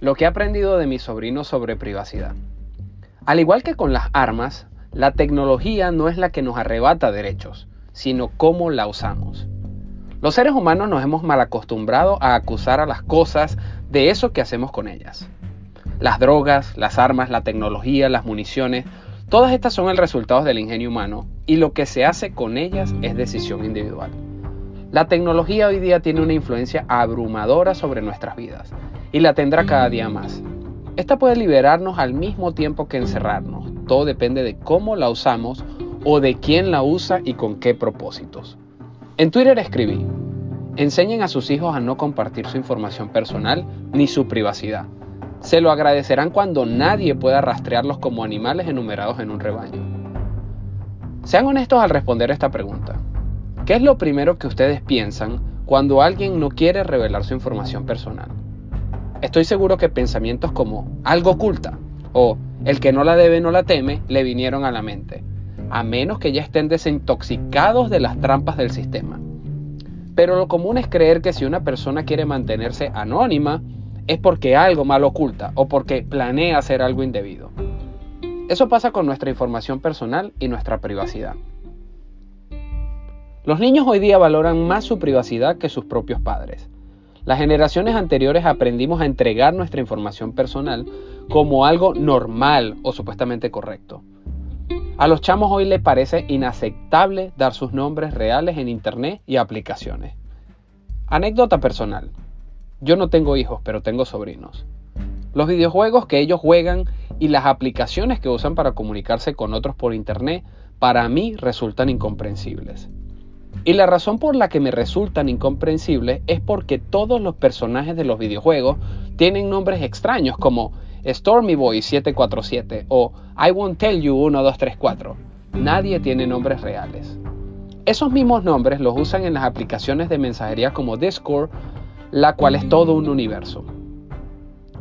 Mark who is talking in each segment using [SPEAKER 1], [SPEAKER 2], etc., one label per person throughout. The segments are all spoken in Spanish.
[SPEAKER 1] Lo que he aprendido de mis sobrinos sobre privacidad. Al igual que con las armas, la tecnología no es la que nos arrebata derechos, sino cómo la usamos. Los seres humanos nos hemos mal acostumbrado a acusar a las cosas de eso que hacemos con ellas. Las drogas, las armas, la tecnología, las municiones, todas estas son el resultado del ingenio humano y lo que se hace con ellas es decisión individual. La tecnología hoy día tiene una influencia abrumadora sobre nuestras vidas y la tendrá cada día más. Esta puede liberarnos al mismo tiempo que encerrarnos. Todo depende de cómo la usamos o de quién la usa y con qué propósitos. En Twitter escribí, enseñen a sus hijos a no compartir su información personal ni su privacidad. Se lo agradecerán cuando nadie pueda rastrearlos como animales enumerados en un rebaño. Sean honestos al responder esta pregunta. ¿Qué es lo primero que ustedes piensan cuando alguien no quiere revelar su información personal? Estoy seguro que pensamientos como algo oculta o el que no la debe no la teme le vinieron a la mente, a menos que ya estén desintoxicados de las trampas del sistema. Pero lo común es creer que si una persona quiere mantenerse anónima es porque algo mal oculta o porque planea hacer algo indebido. Eso pasa con nuestra información personal y nuestra privacidad. Los niños hoy día valoran más su privacidad que sus propios padres. Las generaciones anteriores aprendimos a entregar nuestra información personal como algo normal o supuestamente correcto. A los chamos hoy les parece inaceptable dar sus nombres reales en internet y aplicaciones. Anécdota personal. Yo no tengo hijos, pero tengo sobrinos. Los videojuegos que ellos juegan y las aplicaciones que usan para comunicarse con otros por internet para mí resultan incomprensibles. Y la razón por la que me resultan incomprensibles es porque todos los personajes de los videojuegos tienen nombres extraños como Stormy Boy 747 o I Won't Tell You 1234. Nadie tiene nombres reales. Esos mismos nombres los usan en las aplicaciones de mensajería como Discord, la cual es todo un universo.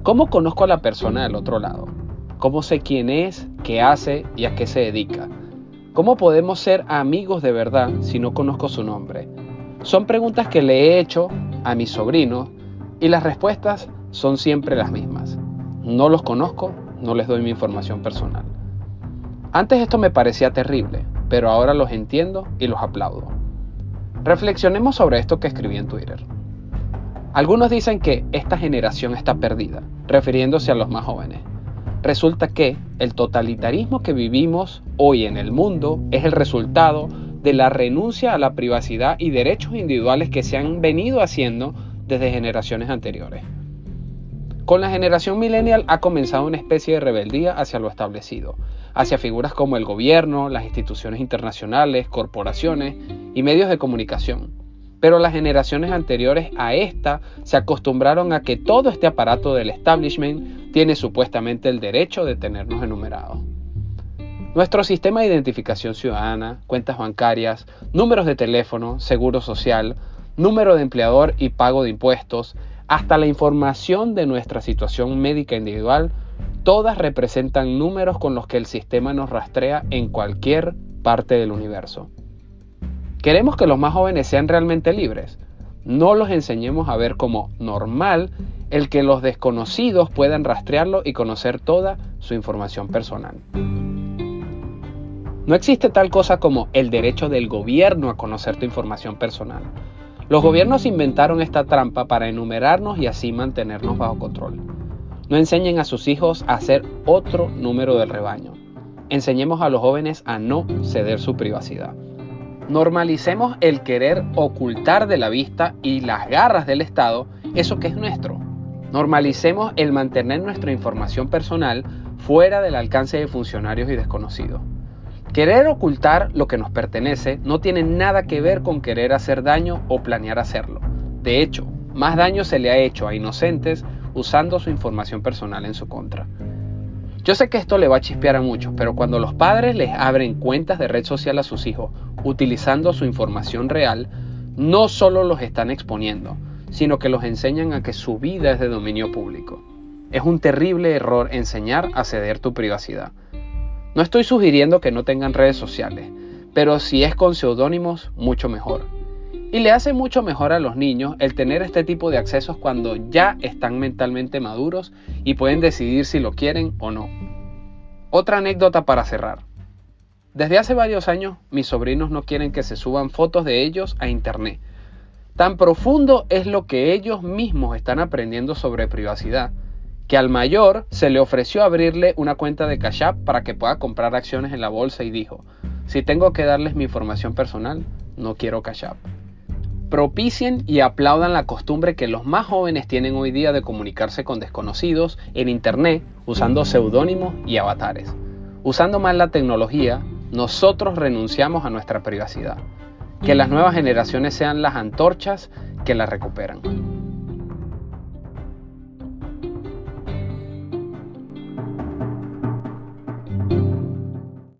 [SPEAKER 1] ¿Cómo conozco a la persona del otro lado? ¿Cómo sé quién es, qué hace y a qué se dedica? ¿Cómo podemos ser amigos de verdad si no conozco su nombre? Son preguntas que le he hecho a mis sobrinos y las respuestas son siempre las mismas. No los conozco, no les doy mi información personal. Antes esto me parecía terrible, pero ahora los entiendo y los aplaudo. Reflexionemos sobre esto que escribí en Twitter. Algunos dicen que esta generación está perdida, refiriéndose a los más jóvenes. Resulta que el totalitarismo que vivimos hoy en el mundo es el resultado de la renuncia a la privacidad y derechos individuales que se han venido haciendo desde generaciones anteriores. Con la generación millennial ha comenzado una especie de rebeldía hacia lo establecido, hacia figuras como el gobierno, las instituciones internacionales, corporaciones y medios de comunicación. Pero las generaciones anteriores a esta se acostumbraron a que todo este aparato del establishment tiene supuestamente el derecho de tenernos enumerados. Nuestro sistema de identificación ciudadana, cuentas bancarias, números de teléfono, seguro social, número de empleador y pago de impuestos, hasta la información de nuestra situación médica individual, todas representan números con los que el sistema nos rastrea en cualquier parte del universo. Queremos que los más jóvenes sean realmente libres. No los enseñemos a ver como normal el que los desconocidos puedan rastrearlo y conocer toda su información personal. No existe tal cosa como el derecho del gobierno a conocer tu información personal. Los gobiernos inventaron esta trampa para enumerarnos y así mantenernos bajo control. No enseñen a sus hijos a hacer otro número del rebaño. Enseñemos a los jóvenes a no ceder su privacidad. Normalicemos el querer ocultar de la vista y las garras del Estado eso que es nuestro, Normalicemos el mantener nuestra información personal fuera del alcance de funcionarios y desconocidos. Querer ocultar lo que nos pertenece no tiene nada que ver con querer hacer daño o planear hacerlo. De hecho, más daño se le ha hecho a inocentes usando su información personal en su contra. Yo sé que esto le va a chispear a muchos, pero cuando los padres les abren cuentas de red social a sus hijos utilizando su información real, no solo los están exponiendo, sino que los enseñan a que su vida es de dominio público. Es un terrible error enseñar a ceder tu privacidad. No estoy sugiriendo que no tengan redes sociales, pero si es con seudónimos, mucho mejor. Y le hace mucho mejor a los niños el tener este tipo de accesos cuando ya están mentalmente maduros y pueden decidir si lo quieren o no. Otra anécdota para cerrar. Desde hace varios años mis sobrinos no quieren que se suban fotos de ellos a internet. Tan profundo es lo que ellos mismos están aprendiendo sobre privacidad, que al mayor se le ofreció abrirle una cuenta de Cash App para que pueda comprar acciones en la bolsa y dijo, si tengo que darles mi información personal, no quiero Cash App. Propicien y aplaudan la costumbre que los más jóvenes tienen hoy día de comunicarse con desconocidos en Internet usando seudónimos y avatares. Usando mal la tecnología, nosotros renunciamos a nuestra privacidad. Que las nuevas generaciones sean las antorchas que la recuperan.